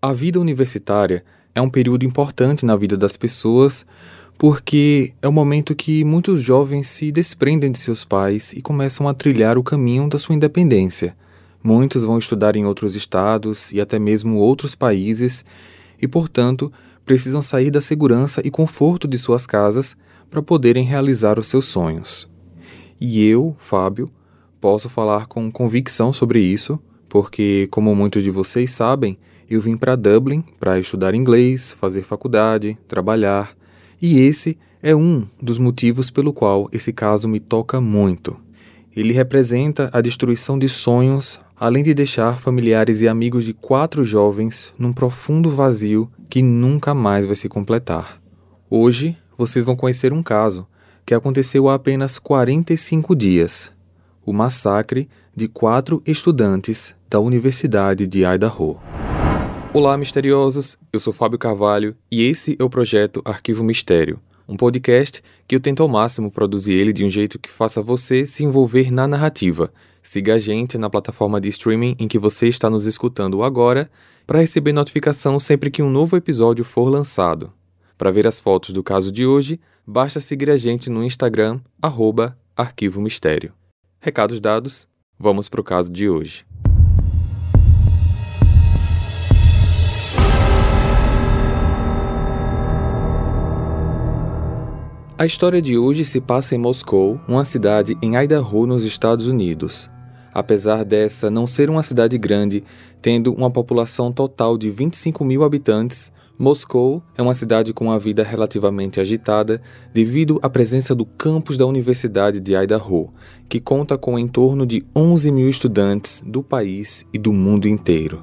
A vida universitária é um período importante na vida das pessoas porque é o momento que muitos jovens se desprendem de seus pais e começam a trilhar o caminho da sua independência. Muitos vão estudar em outros estados e até mesmo outros países e, portanto, precisam sair da segurança e conforto de suas casas para poderem realizar os seus sonhos. E eu, Fábio, posso falar com convicção sobre isso, porque, como muitos de vocês sabem, eu vim para Dublin para estudar inglês, fazer faculdade, trabalhar, e esse é um dos motivos pelo qual esse caso me toca muito. Ele representa a destruição de sonhos, além de deixar familiares e amigos de quatro jovens num profundo vazio que nunca mais vai se completar. Hoje, vocês vão conhecer um caso que aconteceu há apenas 45 dias: o massacre de quatro estudantes da Universidade de Idaho. Olá, misteriosos! Eu sou Fábio Carvalho e esse é o projeto Arquivo Mistério, um podcast que eu tento ao máximo produzir ele de um jeito que faça você se envolver na narrativa. Siga a gente na plataforma de streaming em que você está nos escutando agora para receber notificação sempre que um novo episódio for lançado. Para ver as fotos do caso de hoje, basta seguir a gente no Instagram, arroba Arquivo Mistério. Recados dados, vamos para o caso de hoje. A história de hoje se passa em Moscou, uma cidade em Idaho, nos Estados Unidos. Apesar dessa não ser uma cidade grande, tendo uma população total de 25 mil habitantes, Moscou é uma cidade com uma vida relativamente agitada devido à presença do campus da Universidade de Idaho, que conta com em torno de 11 mil estudantes do país e do mundo inteiro.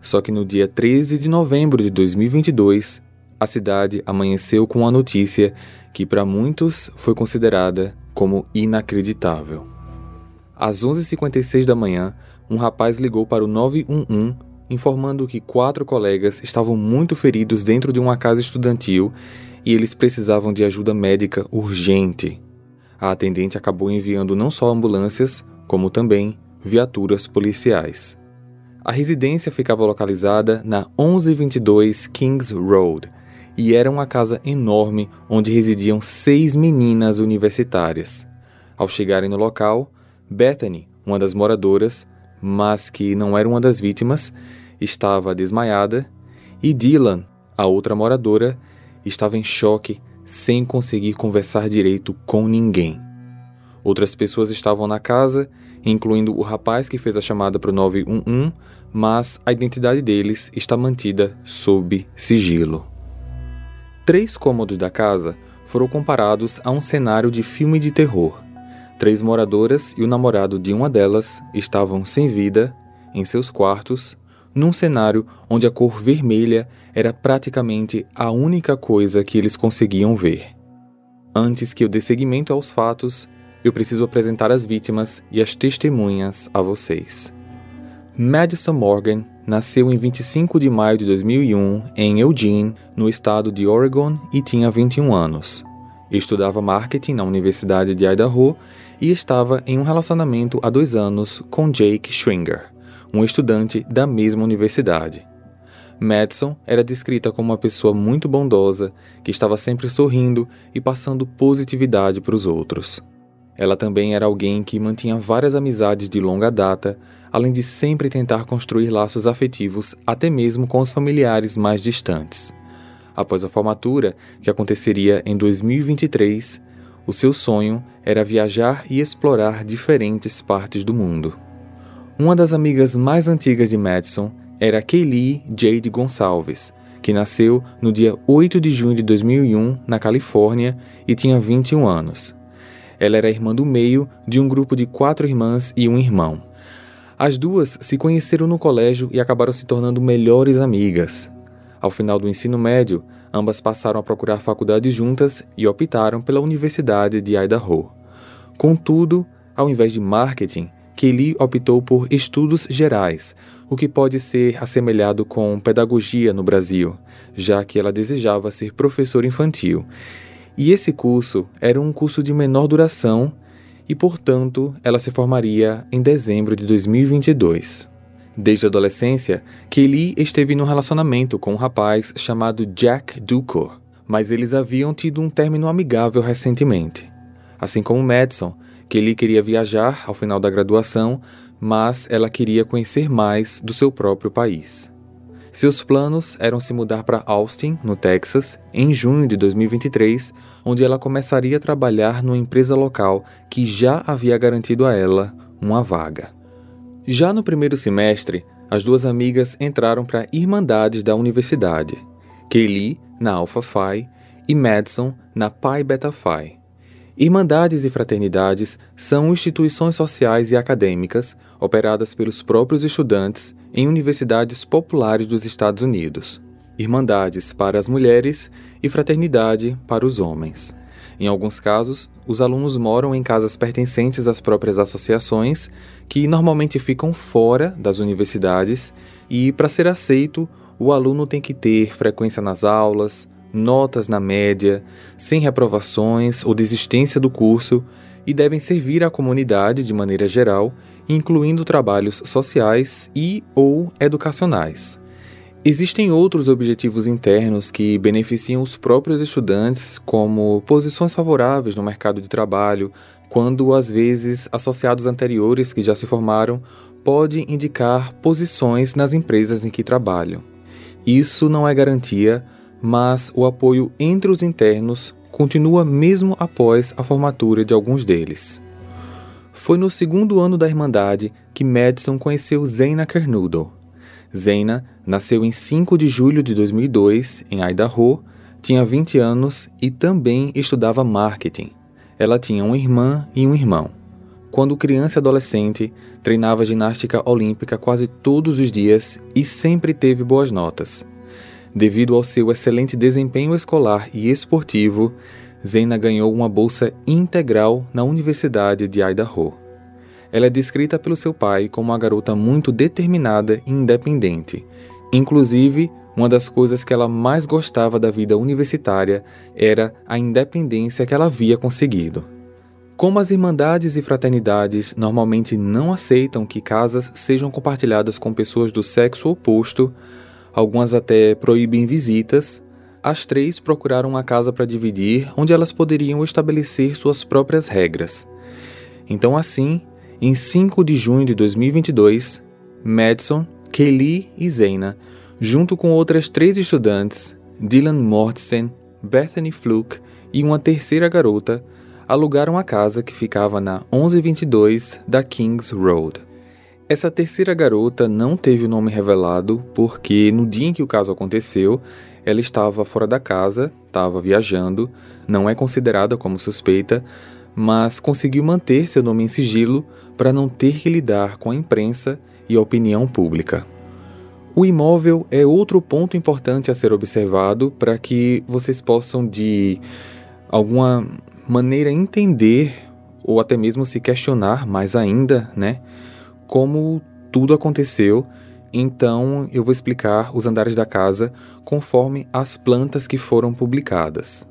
Só que no dia 13 de novembro de 2022, a cidade amanheceu com a notícia que para muitos foi considerada como inacreditável. Às 11h56 da manhã, um rapaz ligou para o 911 informando que quatro colegas estavam muito feridos dentro de uma casa estudantil e eles precisavam de ajuda médica urgente. A atendente acabou enviando não só ambulâncias, como também viaturas policiais. A residência ficava localizada na 1122 Kings Road, e era uma casa enorme onde residiam seis meninas universitárias. Ao chegarem no local, Bethany, uma das moradoras, mas que não era uma das vítimas, estava desmaiada e Dylan, a outra moradora, estava em choque, sem conseguir conversar direito com ninguém. Outras pessoas estavam na casa, incluindo o rapaz que fez a chamada para o 911, mas a identidade deles está mantida sob sigilo. Três cômodos da casa foram comparados a um cenário de filme de terror. Três moradoras e o namorado de uma delas estavam sem vida, em seus quartos, num cenário onde a cor vermelha era praticamente a única coisa que eles conseguiam ver. Antes que eu dê seguimento aos fatos, eu preciso apresentar as vítimas e as testemunhas a vocês. Madison Morgan nasceu em 25 de maio de 2001 em Eugene, no estado de Oregon, e tinha 21 anos. Estudava marketing na Universidade de Idaho e estava em um relacionamento há dois anos com Jake Schringer, um estudante da mesma universidade. Madison era descrita como uma pessoa muito bondosa, que estava sempre sorrindo e passando positividade para os outros. Ela também era alguém que mantinha várias amizades de longa data, além de sempre tentar construir laços afetivos até mesmo com os familiares mais distantes. Após a formatura, que aconteceria em 2023, o seu sonho era viajar e explorar diferentes partes do mundo. Uma das amigas mais antigas de Madison era Kaylee Jade Gonçalves, que nasceu no dia 8 de junho de 2001 na Califórnia e tinha 21 anos. Ela era irmã do meio de um grupo de quatro irmãs e um irmão. As duas se conheceram no colégio e acabaram se tornando melhores amigas. Ao final do ensino médio, ambas passaram a procurar faculdade juntas e optaram pela Universidade de Idaho. Contudo, ao invés de marketing, Kelly optou por estudos gerais, o que pode ser assemelhado com pedagogia no Brasil, já que ela desejava ser professora infantil. E esse curso era um curso de menor duração e, portanto, ela se formaria em dezembro de 2022. Desde a adolescência, Kelly esteve num relacionamento com um rapaz chamado Jack Ducor, mas eles haviam tido um término amigável recentemente. Assim como Madison, Kelly queria viajar ao final da graduação, mas ela queria conhecer mais do seu próprio país. Seus planos eram se mudar para Austin, no Texas, em junho de 2023, onde ela começaria a trabalhar numa empresa local que já havia garantido a ela uma vaga. Já no primeiro semestre, as duas amigas entraram para Irmandades da universidade, Kaylee na Alpha Phi e Madison na Pi Beta Phi. Irmandades e fraternidades são instituições sociais e acadêmicas operadas pelos próprios estudantes em universidades populares dos Estados Unidos. Irmandades para as mulheres e fraternidade para os homens. Em alguns casos, os alunos moram em casas pertencentes às próprias associações, que normalmente ficam fora das universidades, e para ser aceito, o aluno tem que ter frequência nas aulas, notas na média, sem reprovações ou desistência do curso, e devem servir à comunidade de maneira geral, incluindo trabalhos sociais e ou educacionais. Existem outros objetivos internos que beneficiam os próprios estudantes, como posições favoráveis no mercado de trabalho, quando às vezes associados anteriores que já se formaram pode indicar posições nas empresas em que trabalham. Isso não é garantia, mas o apoio entre os internos continua mesmo após a formatura de alguns deles. Foi no segundo ano da Irmandade que Madison conheceu Zena Kernudel. Zena nasceu em 5 de julho de 2002 em Idaho, tinha 20 anos e também estudava marketing. Ela tinha uma irmã e um irmão. Quando criança e adolescente, treinava ginástica olímpica quase todos os dias e sempre teve boas notas. Devido ao seu excelente desempenho escolar e esportivo, Zena ganhou uma bolsa integral na Universidade de Idaho. Ela é descrita pelo seu pai como uma garota muito determinada e independente. Inclusive, uma das coisas que ela mais gostava da vida universitária era a independência que ela havia conseguido. Como as irmandades e fraternidades normalmente não aceitam que casas sejam compartilhadas com pessoas do sexo oposto, algumas até proíbem visitas, as três procuraram uma casa para dividir onde elas poderiam estabelecer suas próprias regras. Então, assim, em 5 de junho de 2022, Madison, Kelly e Zena, junto com outras três estudantes, Dylan Mortsen, Bethany Fluke e uma terceira garota, alugaram a casa que ficava na 1122 da Kings Road. Essa terceira garota não teve o nome revelado porque no dia em que o caso aconteceu, ela estava fora da casa, estava viajando, não é considerada como suspeita, mas conseguiu manter seu nome em sigilo para não ter que lidar com a imprensa e a opinião pública. O imóvel é outro ponto importante a ser observado para que vocês possam, de alguma maneira, entender ou até mesmo se questionar mais ainda, né? Como tudo aconteceu. Então, eu vou explicar os andares da casa conforme as plantas que foram publicadas.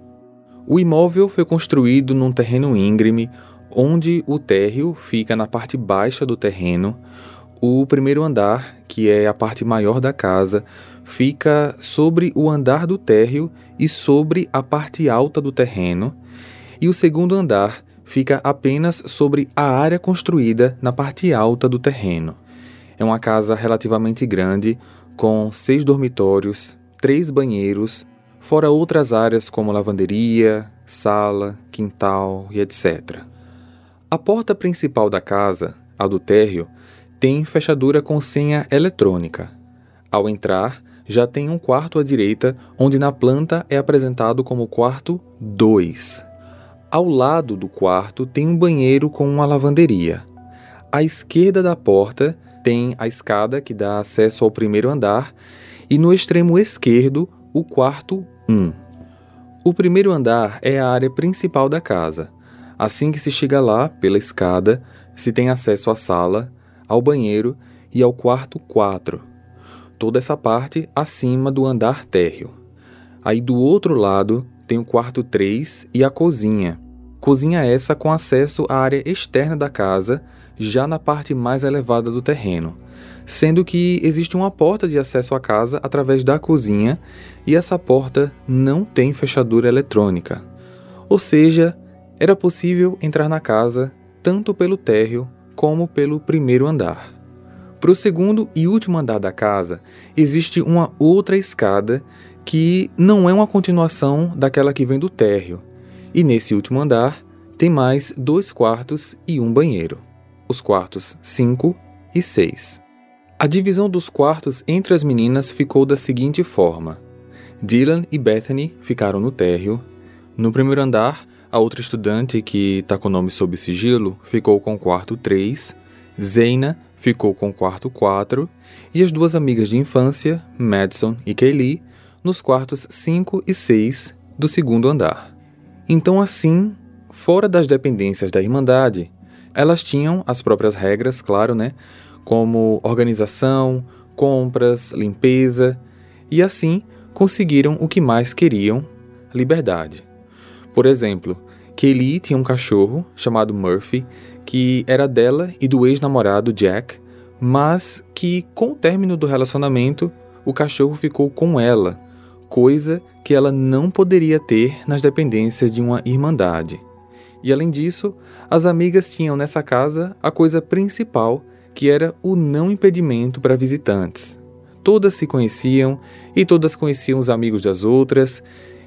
O imóvel foi construído num terreno íngreme, onde o térreo fica na parte baixa do terreno. O primeiro andar, que é a parte maior da casa, fica sobre o andar do térreo e sobre a parte alta do terreno. E o segundo andar fica apenas sobre a área construída na parte alta do terreno. É uma casa relativamente grande, com seis dormitórios, três banheiros, fora outras áreas como lavanderia, sala, quintal e etc. A porta principal da casa, a do térreo, tem fechadura com senha eletrônica. Ao entrar, já tem um quarto à direita, onde na planta é apresentado como quarto 2. Ao lado do quarto tem um banheiro com uma lavanderia. À esquerda da porta tem a escada que dá acesso ao primeiro andar e no extremo esquerdo o quarto 1. O primeiro andar é a área principal da casa. Assim que se chega lá, pela escada, se tem acesso à sala, ao banheiro e ao quarto 4. Toda essa parte acima do andar térreo. Aí do outro lado tem o quarto 3 e a cozinha. Cozinha essa com acesso à área externa da casa, já na parte mais elevada do terreno. sendo que existe uma porta de acesso à casa através da cozinha e essa porta não tem fechadura eletrônica. Ou seja, era possível entrar na casa tanto pelo térreo como pelo primeiro andar. Para o segundo e último andar da casa, existe uma outra escada que não é uma continuação daquela que vem do térreo. E nesse último andar tem mais dois quartos e um banheiro. Os quartos 5 e 6. A divisão dos quartos entre as meninas ficou da seguinte forma: Dylan e Bethany ficaram no térreo. No primeiro andar, a outra estudante, que está com o nome sob sigilo, ficou com o quarto 3. Zeina ficou com o quarto 4. E as duas amigas de infância, Madison e Kaylee, nos quartos 5 e 6 do segundo andar. Então, assim, fora das dependências da Irmandade, elas tinham as próprias regras, claro, né? Como organização, compras, limpeza, e assim conseguiram o que mais queriam: liberdade. Por exemplo, Kelly tinha um cachorro chamado Murphy, que era dela e do ex-namorado Jack, mas que, com o término do relacionamento, o cachorro ficou com ela, coisa que ela não poderia ter nas dependências de uma irmandade. E além disso, as amigas tinham nessa casa a coisa principal, que era o não impedimento para visitantes. Todas se conheciam e todas conheciam os amigos das outras,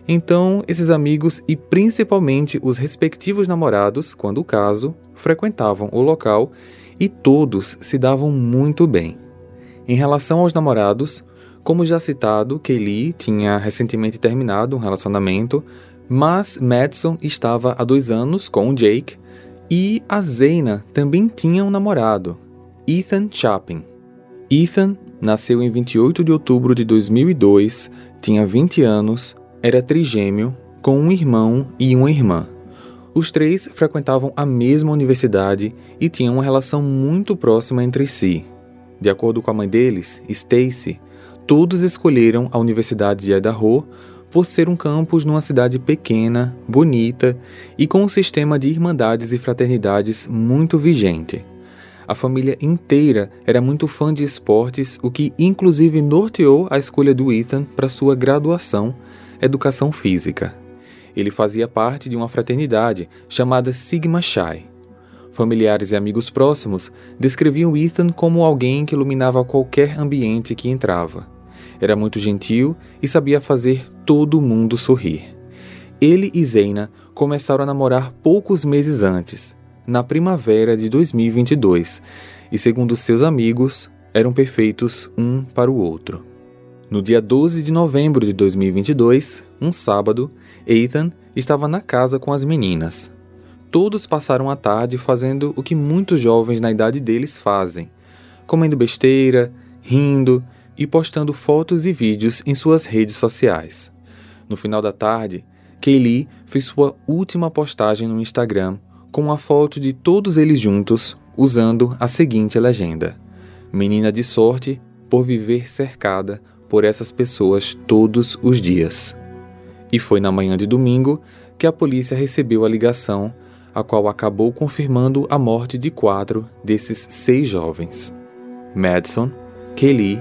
então, esses amigos e principalmente os respectivos namorados, quando o caso, frequentavam o local e todos se davam muito bem. Em relação aos namorados, como já citado, Kaylee tinha recentemente terminado um relacionamento, mas Madison estava há dois anos com Jake e a Zeina também tinha um namorado, Ethan Chapin. Ethan nasceu em 28 de outubro de 2002, tinha 20 anos era trigêmeo, com um irmão e uma irmã. Os três frequentavam a mesma universidade e tinham uma relação muito próxima entre si. De acordo com a mãe deles, Stacy, todos escolheram a Universidade de Idaho por ser um campus numa cidade pequena, bonita e com um sistema de irmandades e fraternidades muito vigente. A família inteira era muito fã de esportes, o que inclusive norteou a escolha do Ethan para sua graduação educação física. Ele fazia parte de uma fraternidade chamada Sigma Chi. Familiares e amigos próximos descreviam Ethan como alguém que iluminava qualquer ambiente que entrava. Era muito gentil e sabia fazer todo mundo sorrir. Ele e Zeina começaram a namorar poucos meses antes, na primavera de 2022, e segundo seus amigos, eram perfeitos um para o outro. No dia 12 de novembro de 2022, um sábado, Ethan estava na casa com as meninas. Todos passaram a tarde fazendo o que muitos jovens na idade deles fazem: comendo besteira, rindo e postando fotos e vídeos em suas redes sociais. No final da tarde, Kaylee fez sua última postagem no Instagram com uma foto de todos eles juntos, usando a seguinte legenda: Menina de sorte por viver cercada por essas pessoas todos os dias. E foi na manhã de domingo que a polícia recebeu a ligação, a qual acabou confirmando a morte de quatro desses seis jovens: Madison, Kelly,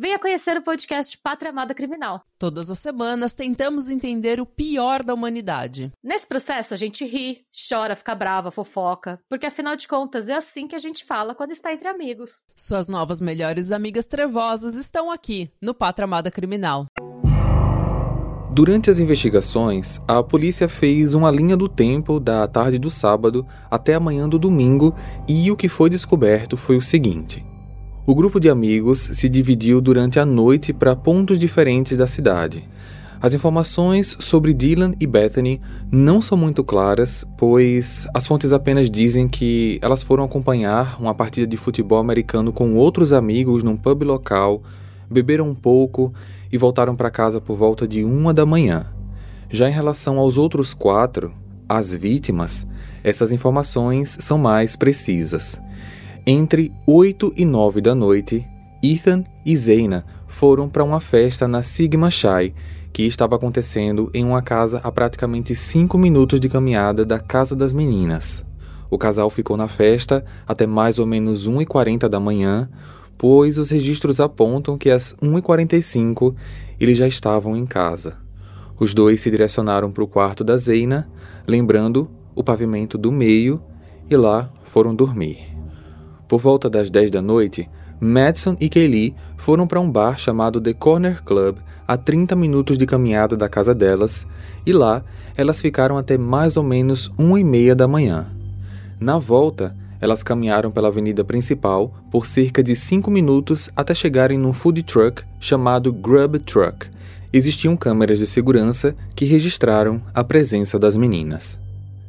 venha conhecer o podcast Pátria Amada Criminal. Todas as semanas tentamos entender o pior da humanidade. Nesse processo a gente ri, chora, fica brava, fofoca, porque afinal de contas é assim que a gente fala quando está entre amigos. Suas novas melhores amigas trevosas estão aqui no Pátria Amada Criminal. Durante as investigações, a polícia fez uma linha do tempo da tarde do sábado até a manhã do domingo e o que foi descoberto foi o seguinte: o grupo de amigos se dividiu durante a noite para pontos diferentes da cidade. As informações sobre Dylan e Bethany não são muito claras, pois as fontes apenas dizem que elas foram acompanhar uma partida de futebol americano com outros amigos num pub local, beberam um pouco e voltaram para casa por volta de uma da manhã. Já em relação aos outros quatro, as vítimas, essas informações são mais precisas. Entre 8 e 9 da noite, Ethan e Zaina foram para uma festa na Sigma Chai, que estava acontecendo em uma casa a praticamente 5 minutos de caminhada da casa das meninas. O casal ficou na festa até mais ou menos 1h40 da manhã, pois os registros apontam que às 1h45 eles já estavam em casa. Os dois se direcionaram para o quarto da Zeina, lembrando o pavimento do meio, e lá foram dormir. Por volta das 10 da noite, Madison e Kaylee foram para um bar chamado The Corner Club, a 30 minutos de caminhada da casa delas, e lá elas ficaram até mais ou menos 1 e meia da manhã. Na volta, elas caminharam pela avenida principal por cerca de 5 minutos até chegarem num food truck chamado Grub Truck. Existiam câmeras de segurança que registraram a presença das meninas.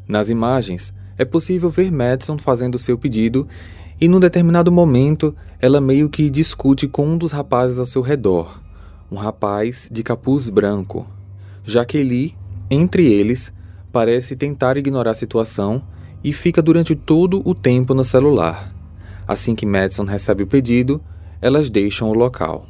Nas imagens, é possível ver Madison fazendo seu pedido e num determinado momento ela meio que discute com um dos rapazes ao seu redor, um rapaz de capuz branco. Jaqueline, entre eles, parece tentar ignorar a situação e fica durante todo o tempo no celular. Assim que Madison recebe o pedido, elas deixam o local.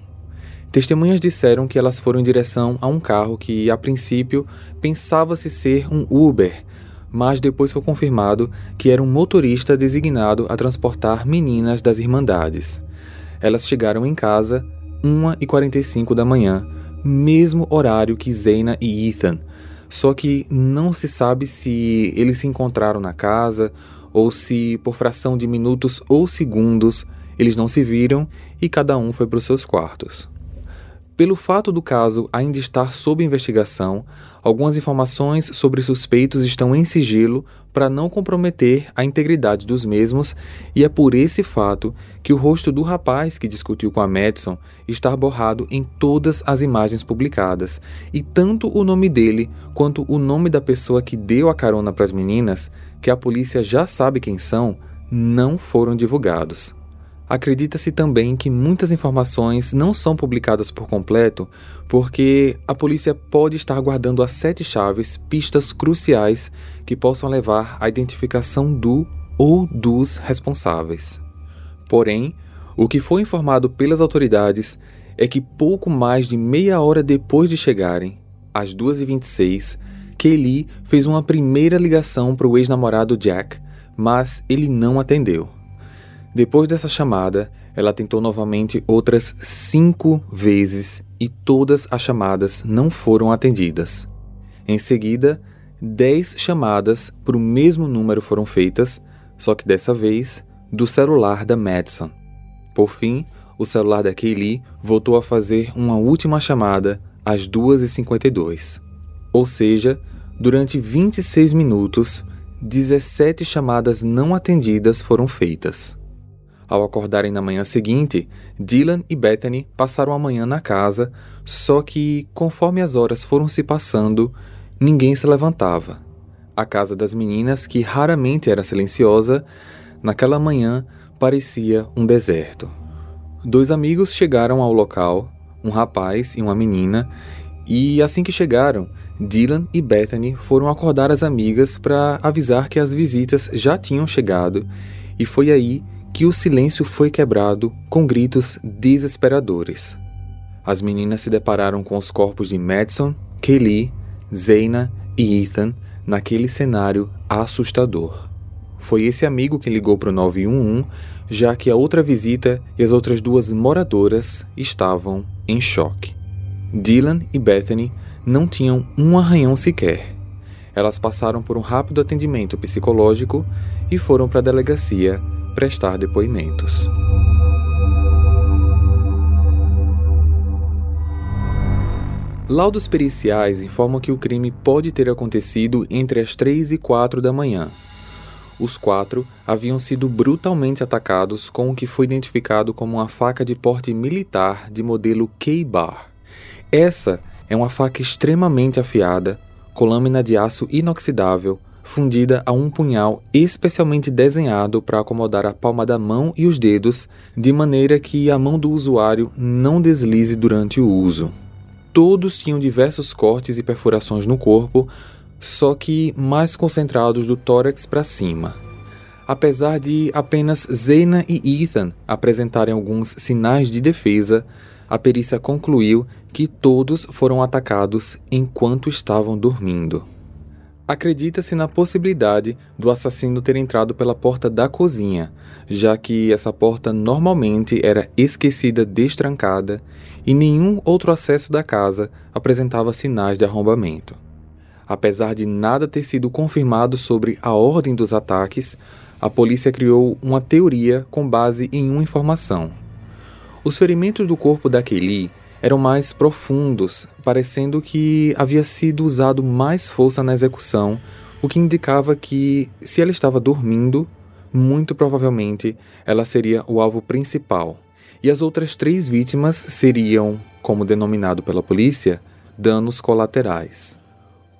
Testemunhas disseram que elas foram em direção a um carro que, a princípio, pensava-se ser um Uber mas depois foi confirmado que era um motorista designado a transportar meninas das Irmandades. Elas chegaram em casa 1h45 da manhã, mesmo horário que Zena e Ethan, só que não se sabe se eles se encontraram na casa ou se, por fração de minutos ou segundos, eles não se viram e cada um foi para os seus quartos. Pelo fato do caso ainda estar sob investigação, algumas informações sobre suspeitos estão em sigilo para não comprometer a integridade dos mesmos, e é por esse fato que o rosto do rapaz que discutiu com a Madison está borrado em todas as imagens publicadas, e tanto o nome dele quanto o nome da pessoa que deu a carona para as meninas, que a polícia já sabe quem são, não foram divulgados. Acredita-se também que muitas informações não são publicadas por completo porque a polícia pode estar guardando as sete chaves pistas cruciais que possam levar à identificação do ou dos responsáveis. Porém, o que foi informado pelas autoridades é que pouco mais de meia hora depois de chegarem, às 2h26, Kelly fez uma primeira ligação para o ex-namorado Jack, mas ele não atendeu. Depois dessa chamada, ela tentou novamente outras cinco vezes e todas as chamadas não foram atendidas. Em seguida, dez chamadas para o mesmo número foram feitas, só que dessa vez do celular da Madison. Por fim, o celular da Kaylee voltou a fazer uma última chamada às 2h52. Ou seja, durante 26 minutos, 17 chamadas não atendidas foram feitas. Ao acordarem na manhã seguinte, Dylan e Bethany passaram a manhã na casa, só que, conforme as horas foram se passando, ninguém se levantava. A casa das meninas, que raramente era silenciosa, naquela manhã parecia um deserto. Dois amigos chegaram ao local, um rapaz e uma menina, e assim que chegaram, Dylan e Bethany foram acordar as amigas para avisar que as visitas já tinham chegado, e foi aí que o silêncio foi quebrado com gritos desesperadores. As meninas se depararam com os corpos de Madison, Kelly, Zaina e Ethan naquele cenário assustador. Foi esse amigo que ligou para o 911, já que a outra visita e as outras duas moradoras estavam em choque. Dylan e Bethany não tinham um arranhão sequer. Elas passaram por um rápido atendimento psicológico e foram para a delegacia prestar depoimentos. Laudos periciais informam que o crime pode ter acontecido entre as 3 e 4 da manhã. Os quatro haviam sido brutalmente atacados com o que foi identificado como uma faca de porte militar de modelo K-Bar. Essa é uma faca extremamente afiada, com lâmina de aço inoxidável, fundida a um punhal especialmente desenhado para acomodar a palma da mão e os dedos, de maneira que a mão do usuário não deslize durante o uso. Todos tinham diversos cortes e perfurações no corpo, só que mais concentrados do tórax para cima. Apesar de apenas Zena e Ethan apresentarem alguns sinais de defesa, a perícia concluiu que todos foram atacados enquanto estavam dormindo. Acredita-se na possibilidade do assassino ter entrado pela porta da cozinha, já que essa porta normalmente era esquecida destrancada e nenhum outro acesso da casa apresentava sinais de arrombamento. Apesar de nada ter sido confirmado sobre a ordem dos ataques, a polícia criou uma teoria com base em uma informação. Os ferimentos do corpo da Kelly eram mais profundos, parecendo que havia sido usado mais força na execução, o que indicava que, se ela estava dormindo, muito provavelmente ela seria o alvo principal. E as outras três vítimas seriam, como denominado pela polícia, danos colaterais.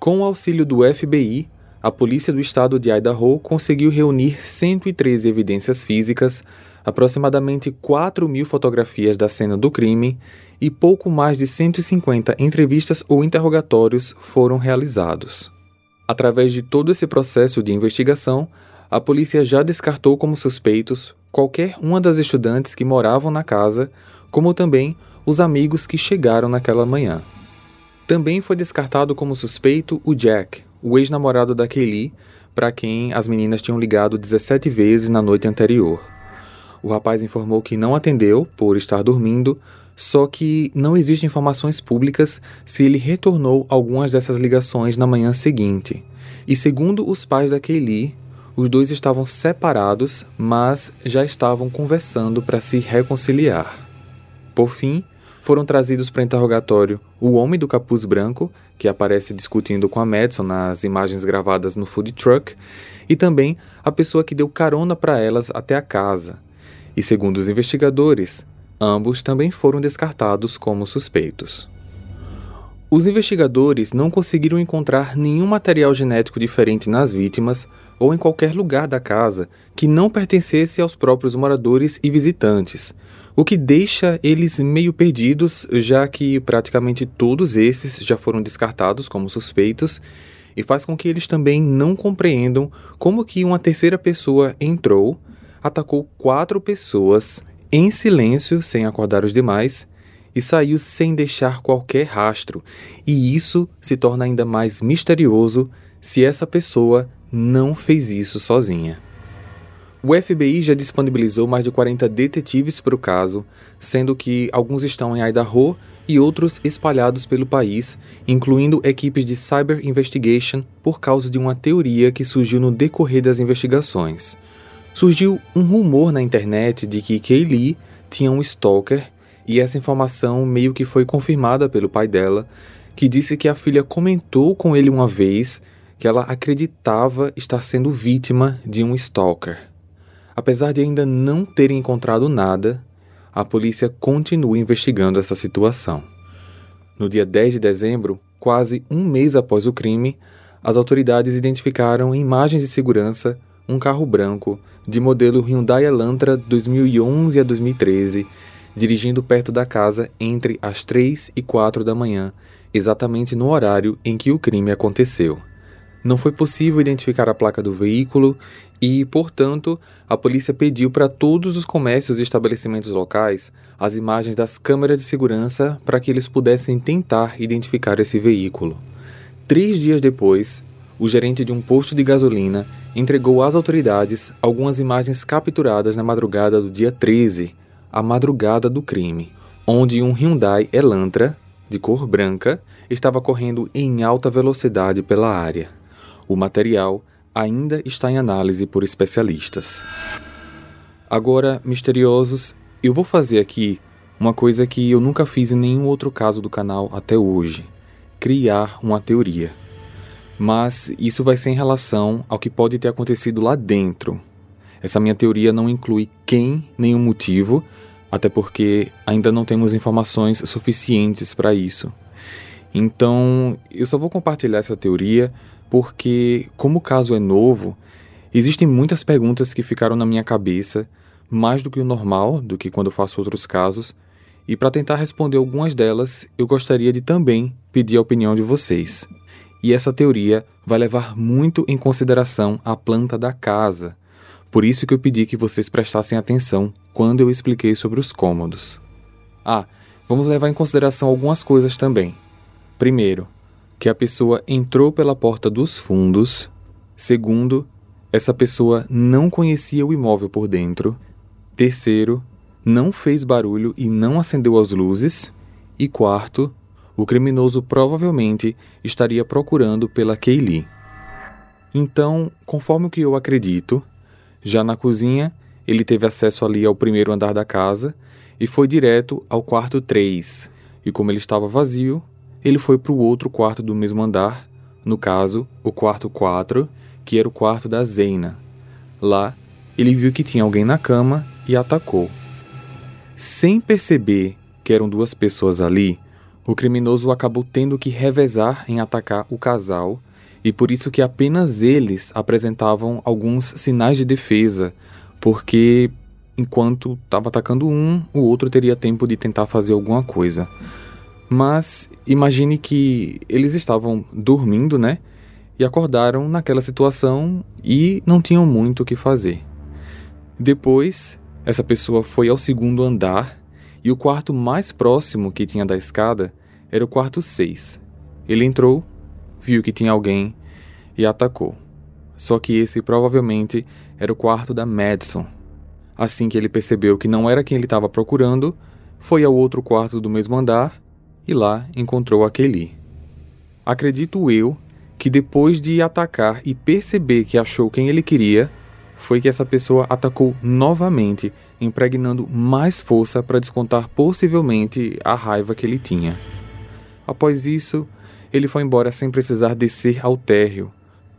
Com o auxílio do FBI, a polícia do estado de Idaho conseguiu reunir 113 evidências físicas, aproximadamente 4 mil fotografias da cena do crime e pouco mais de 150 entrevistas ou interrogatórios foram realizados. Através de todo esse processo de investigação, a polícia já descartou como suspeitos qualquer uma das estudantes que moravam na casa, como também os amigos que chegaram naquela manhã. Também foi descartado como suspeito o Jack, o ex-namorado da Kaylee, para quem as meninas tinham ligado 17 vezes na noite anterior. O rapaz informou que não atendeu por estar dormindo, só que não existem informações públicas se ele retornou algumas dessas ligações na manhã seguinte. E segundo os pais da Kaylee, os dois estavam separados, mas já estavam conversando para se reconciliar. Por fim, foram trazidos para interrogatório o homem do capuz branco, que aparece discutindo com a Madison nas imagens gravadas no food truck, e também a pessoa que deu carona para elas até a casa. E segundo os investigadores, Ambos também foram descartados como suspeitos. Os investigadores não conseguiram encontrar nenhum material genético diferente nas vítimas ou em qualquer lugar da casa que não pertencesse aos próprios moradores e visitantes, o que deixa eles meio perdidos, já que praticamente todos esses já foram descartados como suspeitos, e faz com que eles também não compreendam como que uma terceira pessoa entrou, atacou quatro pessoas em silêncio, sem acordar os demais, e saiu sem deixar qualquer rastro, e isso se torna ainda mais misterioso se essa pessoa não fez isso sozinha. O FBI já disponibilizou mais de 40 detetives para o caso, sendo que alguns estão em Idaho e outros espalhados pelo país, incluindo equipes de Cyber Investigation, por causa de uma teoria que surgiu no decorrer das investigações. Surgiu um rumor na internet de que Kaylee tinha um stalker e essa informação meio que foi confirmada pelo pai dela, que disse que a filha comentou com ele uma vez que ela acreditava estar sendo vítima de um stalker. Apesar de ainda não terem encontrado nada, a polícia continua investigando essa situação. No dia 10 de dezembro, quase um mês após o crime, as autoridades identificaram imagens de segurança um carro branco de modelo Hyundai Elantra 2011 a 2013, dirigindo perto da casa entre as 3 e 4 da manhã, exatamente no horário em que o crime aconteceu. Não foi possível identificar a placa do veículo e, portanto, a polícia pediu para todos os comércios e estabelecimentos locais as imagens das câmeras de segurança para que eles pudessem tentar identificar esse veículo. Três dias depois, o gerente de um posto de gasolina entregou às autoridades algumas imagens capturadas na madrugada do dia 13, a madrugada do crime, onde um Hyundai Elantra, de cor branca, estava correndo em alta velocidade pela área. O material ainda está em análise por especialistas. Agora, misteriosos, eu vou fazer aqui uma coisa que eu nunca fiz em nenhum outro caso do canal até hoje: criar uma teoria mas isso vai ser em relação ao que pode ter acontecido lá dentro. Essa minha teoria não inclui quem nem o motivo, até porque ainda não temos informações suficientes para isso. Então, eu só vou compartilhar essa teoria porque, como o caso é novo, existem muitas perguntas que ficaram na minha cabeça, mais do que o normal, do que quando eu faço outros casos, e para tentar responder algumas delas, eu gostaria de também pedir a opinião de vocês. E essa teoria vai levar muito em consideração a planta da casa. Por isso que eu pedi que vocês prestassem atenção quando eu expliquei sobre os cômodos. Ah, vamos levar em consideração algumas coisas também. Primeiro, que a pessoa entrou pela porta dos fundos. Segundo, essa pessoa não conhecia o imóvel por dentro. Terceiro, não fez barulho e não acendeu as luzes. E quarto, o criminoso provavelmente estaria procurando pela Kaylee. Então, conforme o que eu acredito, já na cozinha, ele teve acesso ali ao primeiro andar da casa e foi direto ao quarto 3. E como ele estava vazio, ele foi para o outro quarto do mesmo andar, no caso, o quarto 4, que era o quarto da Zeina. Lá, ele viu que tinha alguém na cama e atacou. Sem perceber que eram duas pessoas ali, o criminoso acabou tendo que revezar em atacar o casal, e por isso que apenas eles apresentavam alguns sinais de defesa, porque enquanto estava atacando um, o outro teria tempo de tentar fazer alguma coisa. Mas imagine que eles estavam dormindo, né? E acordaram naquela situação e não tinham muito o que fazer. Depois, essa pessoa foi ao segundo andar e o quarto mais próximo que tinha da escada era o quarto 6. Ele entrou, viu que tinha alguém e atacou. Só que esse provavelmente era o quarto da Madison. Assim que ele percebeu que não era quem ele estava procurando, foi ao outro quarto do mesmo andar e lá encontrou a Kelly. Acredito eu que depois de atacar e perceber que achou quem ele queria, foi que essa pessoa atacou novamente, impregnando mais força para descontar possivelmente a raiva que ele tinha. Após isso, ele foi embora sem precisar descer ao térreo,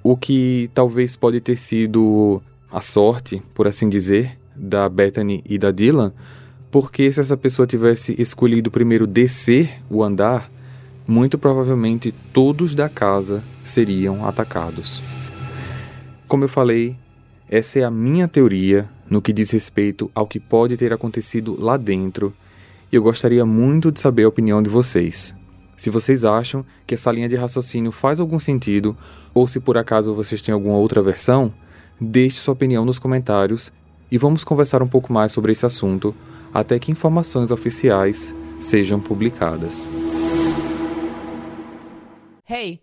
o que talvez pode ter sido a sorte, por assim dizer, da Bethany e da Dylan, porque se essa pessoa tivesse escolhido primeiro descer o andar, muito provavelmente todos da casa seriam atacados. Como eu falei, essa é a minha teoria no que diz respeito ao que pode ter acontecido lá dentro, e eu gostaria muito de saber a opinião de vocês. Se vocês acham que essa linha de raciocínio faz algum sentido, ou se por acaso vocês têm alguma outra versão, deixe sua opinião nos comentários e vamos conversar um pouco mais sobre esse assunto até que informações oficiais sejam publicadas. Hey!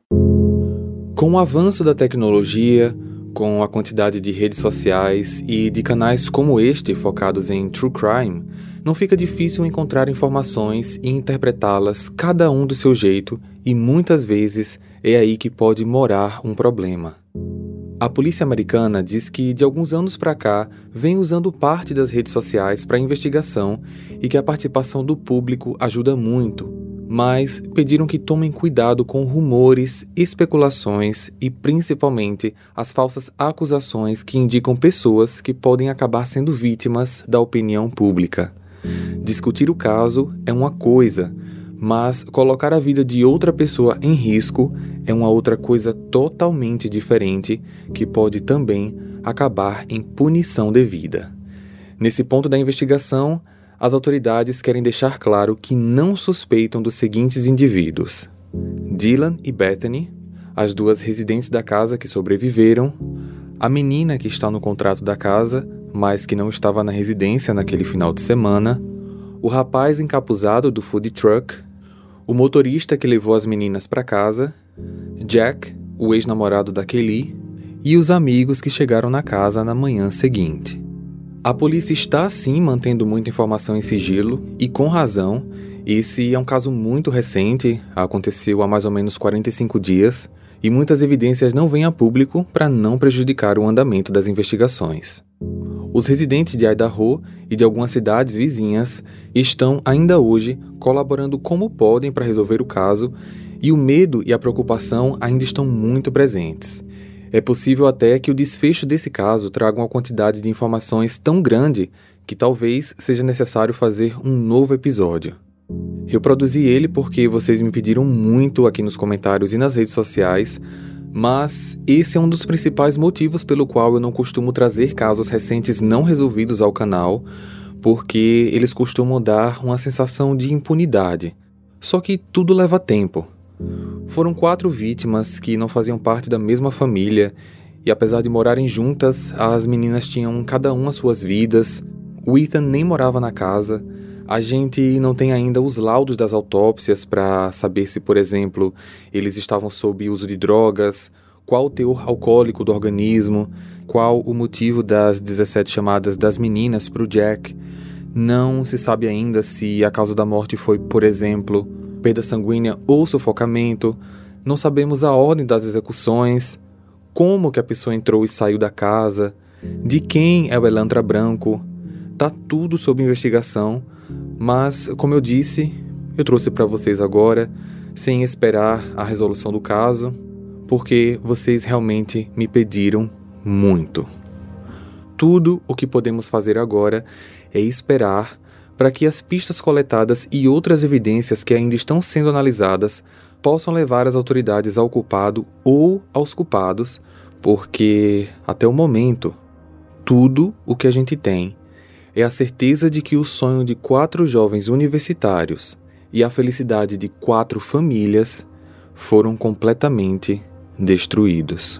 Com o avanço da tecnologia, com a quantidade de redes sociais e de canais como este focados em true crime, não fica difícil encontrar informações e interpretá-las cada um do seu jeito, e muitas vezes é aí que pode morar um problema. A polícia americana diz que de alguns anos para cá vem usando parte das redes sociais para investigação e que a participação do público ajuda muito, mas pediram que tomem cuidado com rumores, especulações e principalmente as falsas acusações que indicam pessoas que podem acabar sendo vítimas da opinião pública. Discutir o caso é uma coisa, mas colocar a vida de outra pessoa em risco é uma outra coisa totalmente diferente que pode também acabar em punição devida. Nesse ponto da investigação, as autoridades querem deixar claro que não suspeitam dos seguintes indivíduos: Dylan e Bethany, as duas residentes da casa que sobreviveram, a menina que está no contrato da casa, mas que não estava na residência naquele final de semana, o rapaz encapuzado do food truck, o motorista que levou as meninas para casa, Jack, o ex-namorado da Kelly, e os amigos que chegaram na casa na manhã seguinte. A polícia está sim mantendo muita informação em sigilo e com razão. Esse é um caso muito recente, aconteceu há mais ou menos 45 dias, e muitas evidências não vêm a público para não prejudicar o andamento das investigações. Os residentes de Idaho e de algumas cidades vizinhas estão ainda hoje colaborando como podem para resolver o caso, e o medo e a preocupação ainda estão muito presentes. É possível até que o desfecho desse caso traga uma quantidade de informações tão grande que talvez seja necessário fazer um novo episódio. Eu produzi ele porque vocês me pediram muito aqui nos comentários e nas redes sociais, mas esse é um dos principais motivos pelo qual eu não costumo trazer casos recentes não resolvidos ao canal, porque eles costumam dar uma sensação de impunidade. Só que tudo leva tempo. Foram quatro vítimas que não faziam parte da mesma família, e apesar de morarem juntas, as meninas tinham cada uma suas vidas. O Ethan nem morava na casa. A gente não tem ainda os laudos das autópsias para saber se, por exemplo, eles estavam sob uso de drogas, qual o teor alcoólico do organismo, qual o motivo das 17 chamadas das meninas para o Jack. Não se sabe ainda se a causa da morte foi, por exemplo, perda sanguínea ou sufocamento. Não sabemos a ordem das execuções, como que a pessoa entrou e saiu da casa, de quem é o Elantra Branco. Tá tudo sob investigação, mas como eu disse, eu trouxe para vocês agora, sem esperar a resolução do caso, porque vocês realmente me pediram muito. Tudo o que podemos fazer agora é esperar para que as pistas coletadas e outras evidências que ainda estão sendo analisadas possam levar as autoridades ao culpado ou aos culpados, porque até o momento, tudo o que a gente tem é a certeza de que o sonho de quatro jovens universitários e a felicidade de quatro famílias foram completamente destruídos.